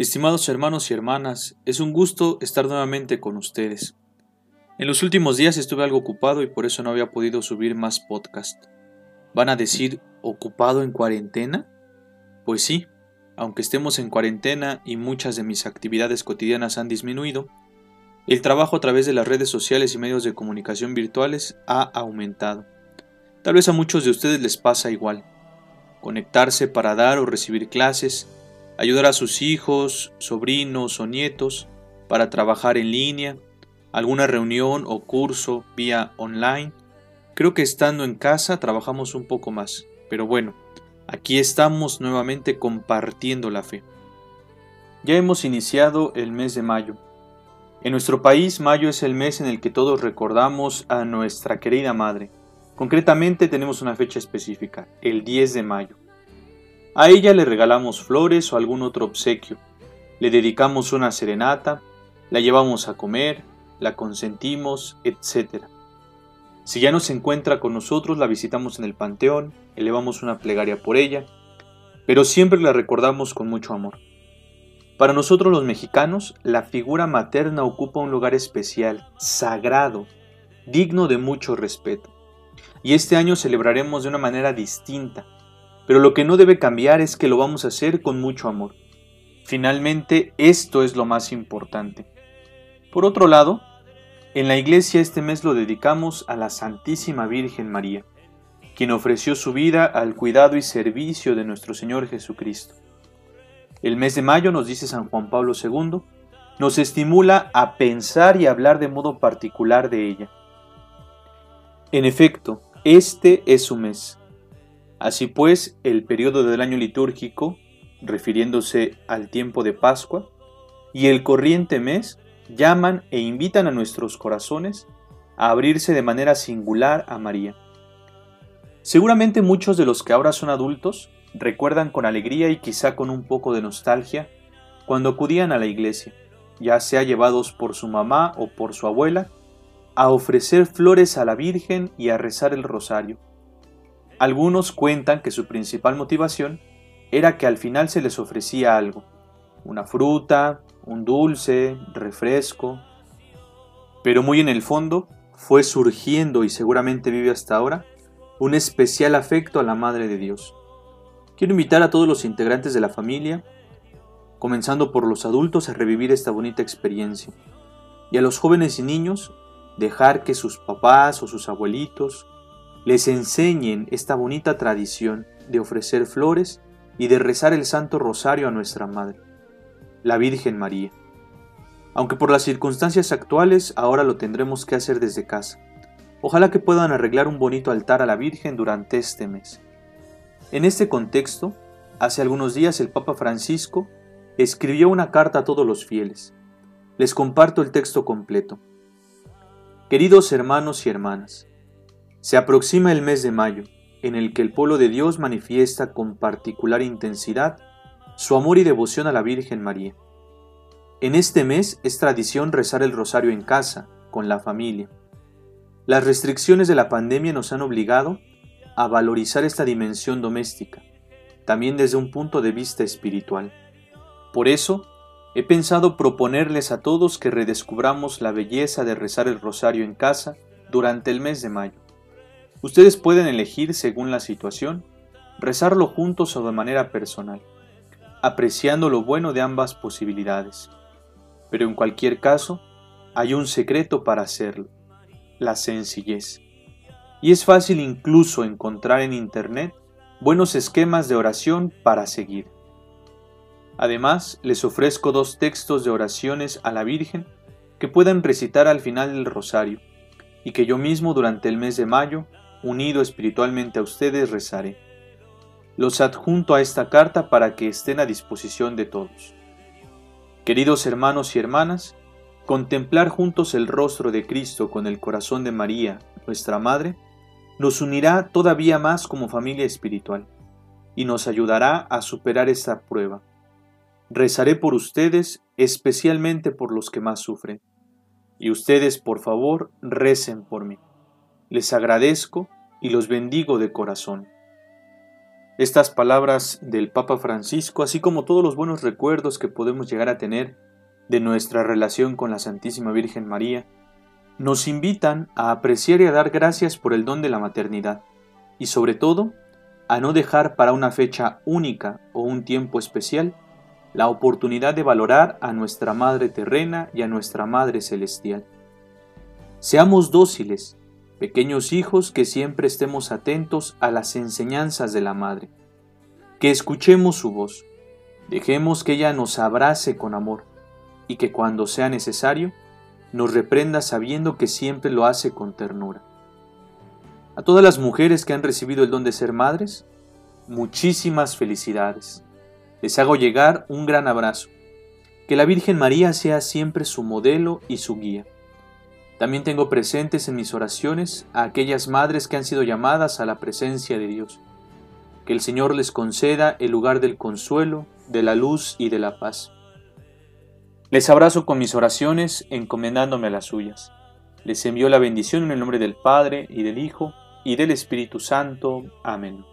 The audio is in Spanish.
Estimados hermanos y hermanas, es un gusto estar nuevamente con ustedes. En los últimos días estuve algo ocupado y por eso no había podido subir más podcast. ¿Van a decir ocupado en cuarentena? Pues sí, aunque estemos en cuarentena y muchas de mis actividades cotidianas han disminuido, el trabajo a través de las redes sociales y medios de comunicación virtuales ha aumentado. Tal vez a muchos de ustedes les pasa igual. Conectarse para dar o recibir clases, ayudar a sus hijos, sobrinos o nietos para trabajar en línea, alguna reunión o curso vía online. Creo que estando en casa trabajamos un poco más, pero bueno, aquí estamos nuevamente compartiendo la fe. Ya hemos iniciado el mes de mayo. En nuestro país, mayo es el mes en el que todos recordamos a nuestra querida madre, Concretamente tenemos una fecha específica, el 10 de mayo. A ella le regalamos flores o algún otro obsequio, le dedicamos una serenata, la llevamos a comer, la consentimos, etc. Si ya no se encuentra con nosotros, la visitamos en el panteón, elevamos una plegaria por ella, pero siempre la recordamos con mucho amor. Para nosotros los mexicanos, la figura materna ocupa un lugar especial, sagrado, digno de mucho respeto y este año celebraremos de una manera distinta, pero lo que no debe cambiar es que lo vamos a hacer con mucho amor. Finalmente, esto es lo más importante. Por otro lado, en la iglesia este mes lo dedicamos a la Santísima Virgen María, quien ofreció su vida al cuidado y servicio de nuestro Señor Jesucristo. El mes de mayo, nos dice San Juan Pablo II, nos estimula a pensar y hablar de modo particular de ella. En efecto, este es su mes. Así pues, el periodo del año litúrgico, refiriéndose al tiempo de Pascua, y el corriente mes llaman e invitan a nuestros corazones a abrirse de manera singular a María. Seguramente muchos de los que ahora son adultos recuerdan con alegría y quizá con un poco de nostalgia cuando acudían a la iglesia, ya sea llevados por su mamá o por su abuela, a ofrecer flores a la Virgen y a rezar el rosario. Algunos cuentan que su principal motivación era que al final se les ofrecía algo, una fruta, un dulce, refresco, pero muy en el fondo fue surgiendo y seguramente vive hasta ahora un especial afecto a la Madre de Dios. Quiero invitar a todos los integrantes de la familia, comenzando por los adultos, a revivir esta bonita experiencia, y a los jóvenes y niños dejar que sus papás o sus abuelitos les enseñen esta bonita tradición de ofrecer flores y de rezar el Santo Rosario a nuestra Madre, la Virgen María. Aunque por las circunstancias actuales ahora lo tendremos que hacer desde casa. Ojalá que puedan arreglar un bonito altar a la Virgen durante este mes. En este contexto, hace algunos días el Papa Francisco escribió una carta a todos los fieles. Les comparto el texto completo. Queridos hermanos y hermanas, se aproxima el mes de mayo, en el que el pueblo de Dios manifiesta con particular intensidad su amor y devoción a la Virgen María. En este mes es tradición rezar el rosario en casa, con la familia. Las restricciones de la pandemia nos han obligado a valorizar esta dimensión doméstica, también desde un punto de vista espiritual. Por eso, He pensado proponerles a todos que redescubramos la belleza de rezar el rosario en casa durante el mes de mayo. Ustedes pueden elegir, según la situación, rezarlo juntos o de manera personal, apreciando lo bueno de ambas posibilidades. Pero en cualquier caso, hay un secreto para hacerlo, la sencillez. Y es fácil incluso encontrar en Internet buenos esquemas de oración para seguir. Además, les ofrezco dos textos de oraciones a la Virgen que puedan recitar al final del rosario y que yo mismo durante el mes de mayo, unido espiritualmente a ustedes, rezaré. Los adjunto a esta carta para que estén a disposición de todos. Queridos hermanos y hermanas, contemplar juntos el rostro de Cristo con el corazón de María, nuestra Madre, nos unirá todavía más como familia espiritual y nos ayudará a superar esta prueba Rezaré por ustedes, especialmente por los que más sufren. Y ustedes, por favor, recen por mí. Les agradezco y los bendigo de corazón. Estas palabras del Papa Francisco, así como todos los buenos recuerdos que podemos llegar a tener de nuestra relación con la Santísima Virgen María, nos invitan a apreciar y a dar gracias por el don de la maternidad, y sobre todo, a no dejar para una fecha única o un tiempo especial la oportunidad de valorar a nuestra Madre terrena y a nuestra Madre celestial. Seamos dóciles, pequeños hijos que siempre estemos atentos a las enseñanzas de la Madre, que escuchemos su voz, dejemos que ella nos abrace con amor y que cuando sea necesario nos reprenda sabiendo que siempre lo hace con ternura. A todas las mujeres que han recibido el don de ser madres, muchísimas felicidades. Les hago llegar un gran abrazo. Que la Virgen María sea siempre su modelo y su guía. También tengo presentes en mis oraciones a aquellas madres que han sido llamadas a la presencia de Dios. Que el Señor les conceda el lugar del consuelo, de la luz y de la paz. Les abrazo con mis oraciones encomendándome a las suyas. Les envío la bendición en el nombre del Padre y del Hijo y del Espíritu Santo. Amén.